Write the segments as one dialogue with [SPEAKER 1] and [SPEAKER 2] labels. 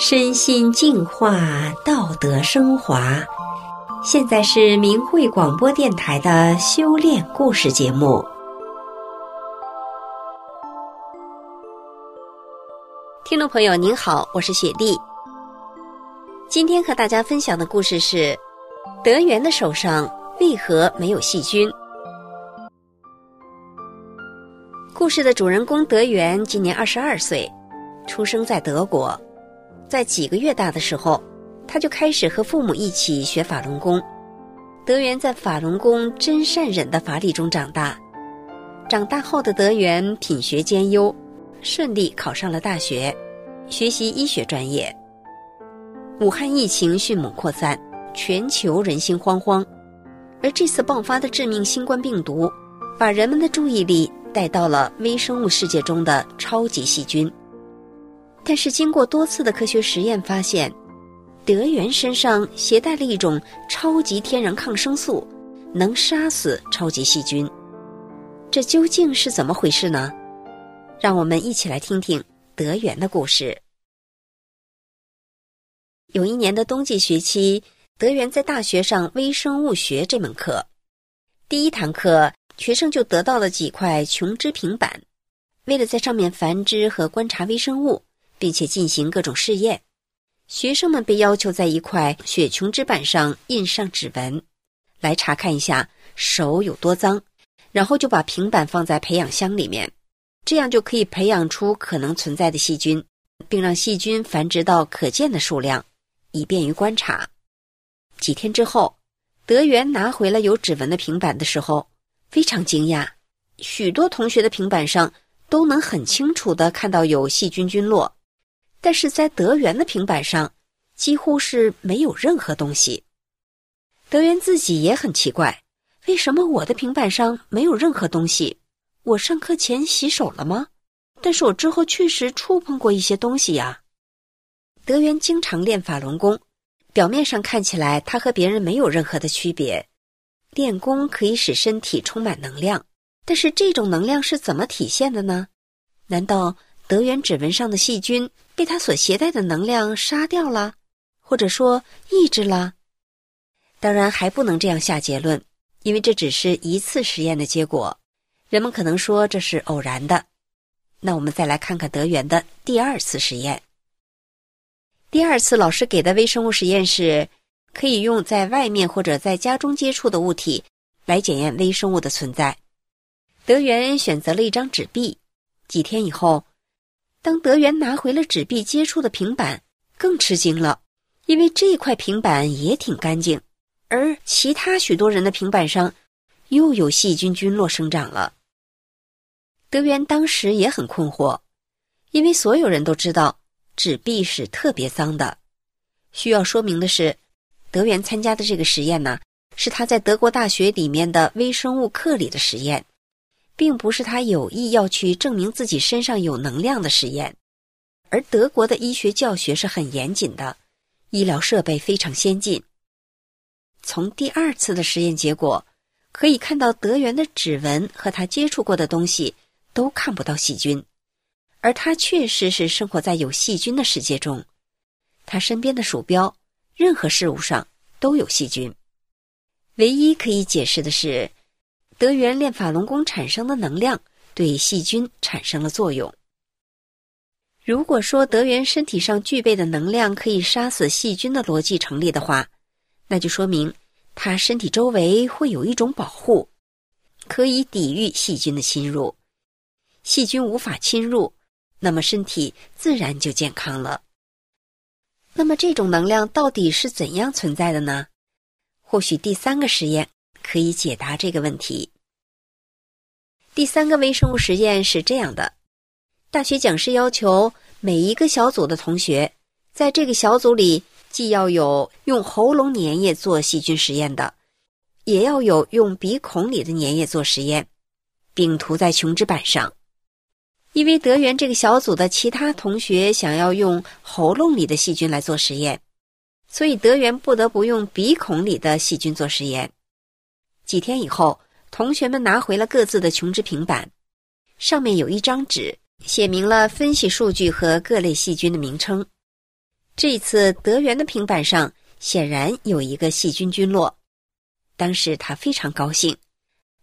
[SPEAKER 1] 身心净化，道德升华。现在是明慧广播电台的修炼故事节目。听众朋友您好，我是雪莉。今天和大家分享的故事是：德元的手上为何没有细菌？故事的主人公德元今年二十二岁，出生在德国。在几个月大的时候，他就开始和父母一起学法轮功。德元在法轮功真善忍的法理中长大。长大后的德元品学兼优，顺利考上了大学，学习医学专业。武汉疫情迅猛扩散，全球人心惶惶，而这次爆发的致命新冠病毒，把人们的注意力带到了微生物世界中的超级细菌。但是，经过多次的科学实验发现，德元身上携带了一种超级天然抗生素，能杀死超级细菌。这究竟是怎么回事呢？让我们一起来听听德元的故事。有一年的冬季学期，德元在大学上微生物学这门课。第一堂课，学生就得到了几块琼脂平板，为了在上面繁殖和观察微生物。并且进行各种试验，学生们被要求在一块雪琼脂板上印上指纹，来查看一下手有多脏，然后就把平板放在培养箱里面，这样就可以培养出可能存在的细菌，并让细菌繁殖到可见的数量，以便于观察。几天之后，德元拿回了有指纹的平板的时候，非常惊讶，许多同学的平板上都能很清楚地看到有细菌菌落。但是在德元的平板上，几乎是没有任何东西。德元自己也很奇怪，为什么我的平板上没有任何东西？我上课前洗手了吗？但是我之后确实触碰过一些东西呀。德元经常练法轮功，表面上看起来他和别人没有任何的区别。练功可以使身体充满能量，但是这种能量是怎么体现的呢？难道德元指纹上的细菌？被他所携带的能量杀掉了，或者说抑制了。当然还不能这样下结论，因为这只是一次实验的结果。人们可能说这是偶然的。那我们再来看看德元的第二次实验。第二次老师给的微生物实验是，可以用在外面或者在家中接触的物体来检验微生物的存在。德元选择了一张纸币，几天以后。当德元拿回了纸币接触的平板，更吃惊了，因为这块平板也挺干净，而其他许多人的平板上又有细菌菌落生长了。德元当时也很困惑，因为所有人都知道纸币是特别脏的。需要说明的是，德元参加的这个实验呢，是他在德国大学里面的微生物课里的实验。并不是他有意要去证明自己身上有能量的实验，而德国的医学教学是很严谨的，医疗设备非常先进。从第二次的实验结果可以看到，德元的指纹和他接触过的东西都看不到细菌，而他确实是生活在有细菌的世界中。他身边的鼠标、任何事物上都有细菌。唯一可以解释的是。德元练法轮功产生的能量对细菌产生了作用。如果说德元身体上具备的能量可以杀死细菌的逻辑成立的话，那就说明他身体周围会有一种保护，可以抵御细菌的侵入。细菌无法侵入，那么身体自然就健康了。那么这种能量到底是怎样存在的呢？或许第三个实验。可以解答这个问题。第三个微生物实验是这样的：大学讲师要求每一个小组的同学，在这个小组里既要有用喉咙粘液做细菌实验的，也要有用鼻孔里的粘液做实验，并涂在琼脂板上。因为德元这个小组的其他同学想要用喉咙里的细菌来做实验，所以德元不得不用鼻孔里的细菌做实验。几天以后，同学们拿回了各自的琼脂平板，上面有一张纸，写明了分析数据和各类细菌的名称。这次德元的平板上显然有一个细菌菌落，当时他非常高兴，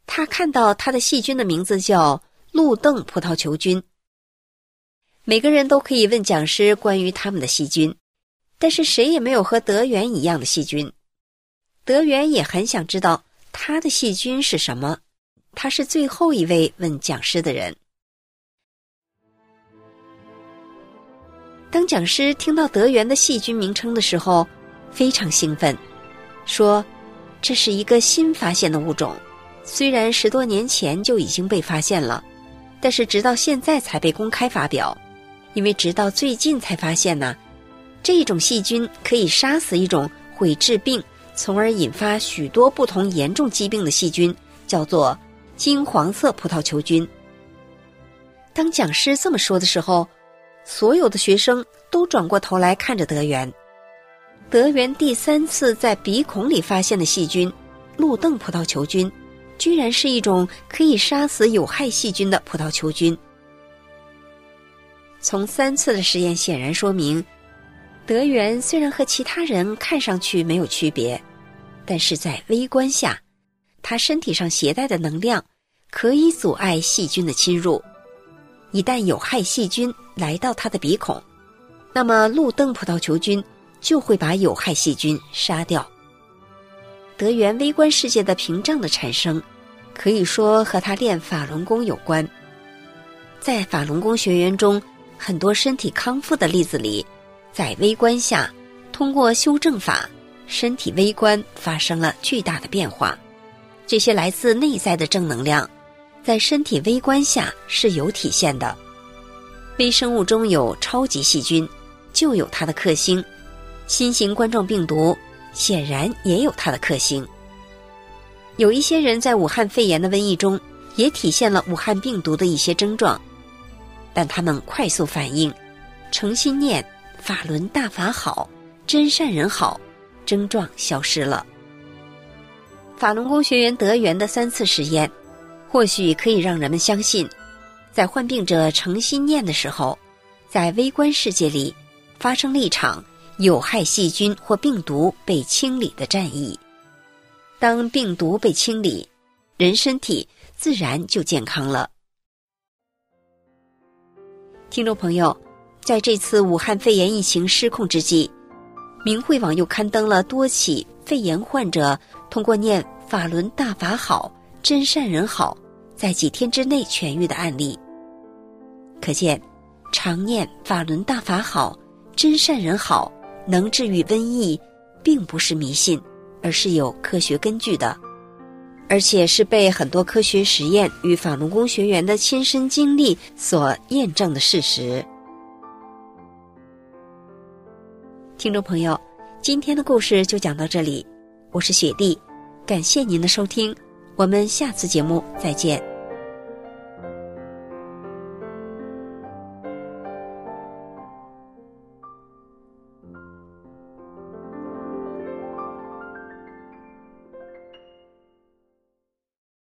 [SPEAKER 1] 他看到他的细菌的名字叫路邓葡萄球菌。每个人都可以问讲师关于他们的细菌，但是谁也没有和德元一样的细菌。德元也很想知道他的细菌是什么，他是最后一位问讲师的人。当讲师听到德元的细菌名称的时候，非常兴奋，说：“这是一个新发现的物种，虽然十多年前就已经被发现了，但是直到现在才被公开发表，因为直到最近才发现呢，这种细菌可以杀死一种会治病。”从而引发许多不同严重疾病的细菌，叫做金黄色葡萄球菌。当讲师这么说的时候，所有的学生都转过头来看着德元。德元第三次在鼻孔里发现的细菌——路邓葡萄球菌，居然是一种可以杀死有害细菌的葡萄球菌。从三次的实验显然说明。德元虽然和其他人看上去没有区别，但是在微观下，他身体上携带的能量可以阻碍细菌的侵入。一旦有害细菌来到他的鼻孔，那么路灯葡萄球菌就会把有害细菌杀掉。德元微观世界的屏障的产生，可以说和他练法轮功有关。在法轮功学员中，很多身体康复的例子里。在微观下，通过修正法，身体微观发生了巨大的变化。这些来自内在的正能量，在身体微观下是有体现的。微生物中有超级细菌，就有它的克星。新型冠状病毒显然也有它的克星。有一些人在武汉肺炎的瘟疫中也体现了武汉病毒的一些症状，但他们快速反应，诚心念。法轮大法好，真善人好，症状消失了。法轮功学员德源的三次实验，或许可以让人们相信，在患病者诚心念的时候，在微观世界里发生了一场有害细菌或病毒被清理的战役。当病毒被清理，人身体自然就健康了。听众朋友。在这次武汉肺炎疫情失控之际，明慧网又刊登了多起肺炎患者通过念“法轮大法好，真善人好”，在几天之内痊愈的案例。可见，常念“法轮大法好，真善人好”能治愈瘟疫，并不是迷信，而是有科学根据的，而且是被很多科学实验与法轮功学员的亲身经历所验证的事实。听众朋友，今天的故事就讲到这里，我是雪莉，感谢您的收听，我们下次节目再见。